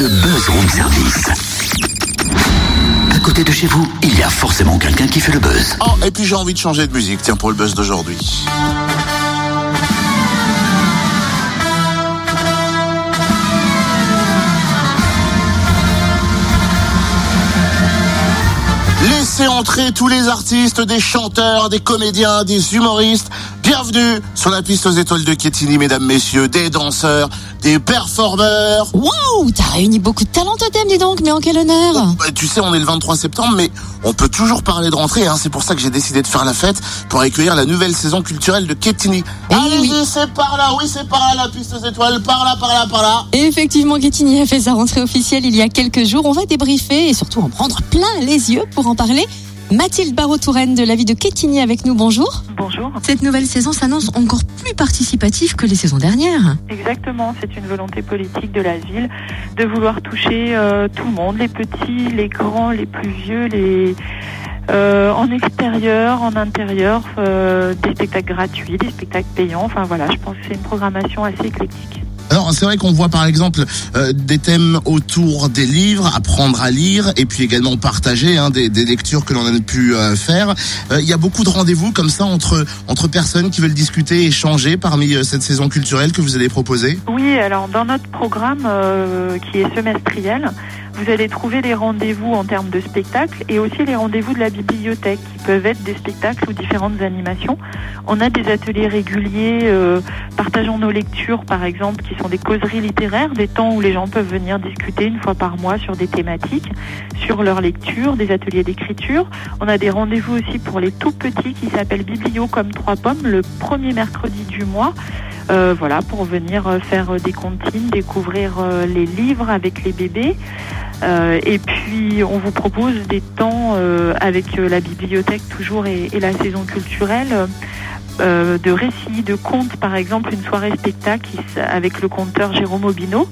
le buzz room service. À côté de chez vous, il y a forcément quelqu'un qui fait le buzz. Oh, et puis j'ai envie de changer de musique, tiens, pour le buzz d'aujourd'hui. Laissez entrer tous les artistes, des chanteurs, des comédiens, des humoristes. Bienvenue sur la piste aux étoiles de Kétini, mesdames, messieurs, des danseurs, des performeurs. Waouh, t'as réuni beaucoup de talents totem, dis donc, mais en quel honneur Bah, tu sais, on est le 23 septembre, mais on peut toujours parler de rentrée. Hein. C'est pour ça que j'ai décidé de faire la fête pour accueillir la nouvelle saison culturelle de Kétini. Eh Allez-y, oui. c'est par là, oui, c'est par là, la piste aux étoiles, par là, par là, par là. Et Effectivement, Kétini a fait sa rentrée officielle il y a quelques jours. On va débriefer et surtout en prendre plein les yeux pour en parler. Mathilde Barraud-Touraine de la vie de Kétini avec nous, bonjour. Bonjour. Cette nouvelle saison s'annonce encore plus participative que les saisons dernières. Exactement, c'est une volonté politique de la ville de vouloir toucher euh, tout le monde, les petits, les grands, les plus vieux, les euh, en extérieur, en intérieur, euh, des spectacles gratuits, des spectacles payants. Enfin voilà, je pense que c'est une programmation assez éclectique. Alors, c'est vrai qu'on voit par exemple euh, des thèmes autour des livres, apprendre à lire, et puis également partager hein, des, des lectures que l'on a pu euh, faire. Euh, Il y a beaucoup de rendez-vous comme ça entre entre personnes qui veulent discuter, échanger parmi euh, cette saison culturelle que vous allez proposer. Oui, alors dans notre programme euh, qui est semestriel, vous allez trouver les rendez-vous en termes de spectacles et aussi les rendez-vous de la bibliothèque qui peuvent être des spectacles ou différentes animations. On a des ateliers réguliers, euh, partageons nos lectures par exemple, qui sont des causeries littéraires, des temps où les gens peuvent venir discuter une fois par mois sur des thématiques, sur leur lecture, des ateliers d'écriture. On a des rendez-vous aussi pour les tout petits qui s'appellent Biblio comme trois pommes le premier mercredi du mois. Euh, voilà, pour venir euh, faire euh, des comptines, découvrir les livres avec les bébés. Et puis, on vous propose des temps avec la bibliothèque toujours et, la saison culturelle. de récits, de contes, par exemple, une soirée spectacle avec le conteur Jérôme Obino.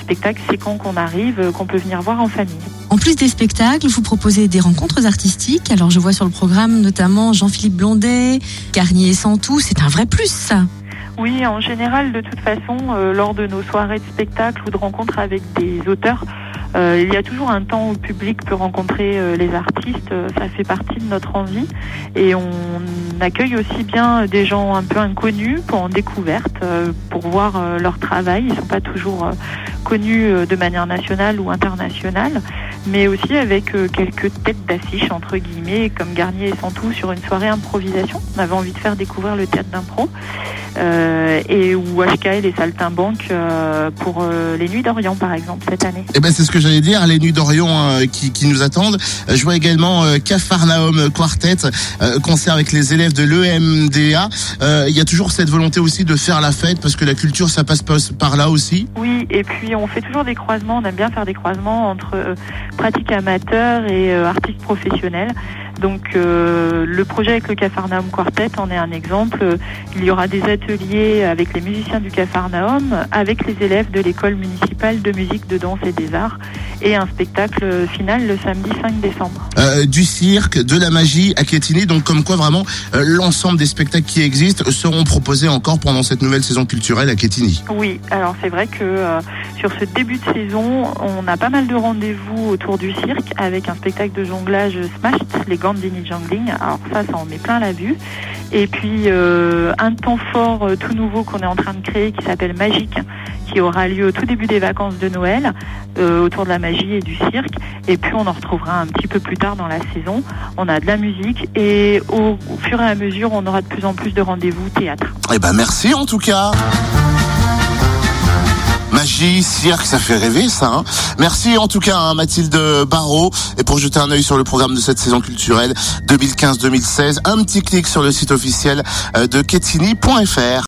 Spectacle, c'est quand qu'on arrive, qu'on peut venir voir en famille. En plus des spectacles, vous proposez des rencontres artistiques. Alors je vois sur le programme notamment Jean-Philippe Blondet, Garnier et Santou. C'est un vrai plus, ça. Oui, en général, de toute façon, euh, lors de nos soirées de spectacle ou de rencontres avec des auteurs, euh, il y a toujours un temps où le public peut rencontrer euh, les artistes. Euh, ça fait partie de notre envie. Et on accueille aussi bien des gens un peu inconnus pour en découverte, euh, pour voir euh, leur travail. Ils sont pas toujours connus de manière nationale ou internationale, mais aussi avec quelques têtes d'affiche, entre guillemets, comme Garnier et Santou sur une soirée improvisation. On avait envie de faire découvrir le théâtre d'impro. Euh, et ou HKL et Saltimbanque euh, pour euh, les Nuits d'Orient par exemple cette année. Eh ben c'est ce que j'allais dire, les nuits d'Orion euh, qui, qui nous attendent. Je vois également Capharnaüm Quartet, concert avec les élèves de l'EMDA. Il y a toujours cette volonté aussi de faire la fête parce que la culture ça passe pas par là aussi. Oui, et puis on fait toujours des croisements, on aime bien faire des croisements entre pratiques amateurs et artistes professionnels. Donc euh, le projet avec le Capharnaüm Quartet en est un exemple. Il y aura des ateliers avec les musiciens du Capharnaüm, avec les élèves de l'école municipale de musique, de danse et des arts, et un spectacle final le samedi 5 décembre. Euh, du cirque, de la magie à Quétigny, donc comme quoi vraiment euh, l'ensemble des spectacles qui existent seront proposés encore pendant cette nouvelle saison culturelle à Quétigny. Oui, alors c'est vrai que euh, sur ce début de saison, on a pas mal de rendez-vous autour du cirque avec un spectacle de jonglage Smashed, les Gandini Jongling. Alors ça, ça en met plein la vue. Et puis euh, un temps fort euh, tout nouveau qu'on est en train de créer qui s'appelle Magique, qui aura lieu au tout début des vacances de Noël euh, autour de la magie et du cirque. Et puis on en retrouvera un petit peu plus tard dans la saison. On a de la musique et au, au fur et à mesure, on aura de plus en plus de rendez-vous théâtre. Eh ben merci en tout cas. Magie, cirque, ça fait rêver ça. hein. Merci en tout cas hein, Mathilde Barrault. Et pour jeter un œil sur le programme de cette saison culturelle 2015-2016, un petit clic sur le site officiel euh, de ketini.fr.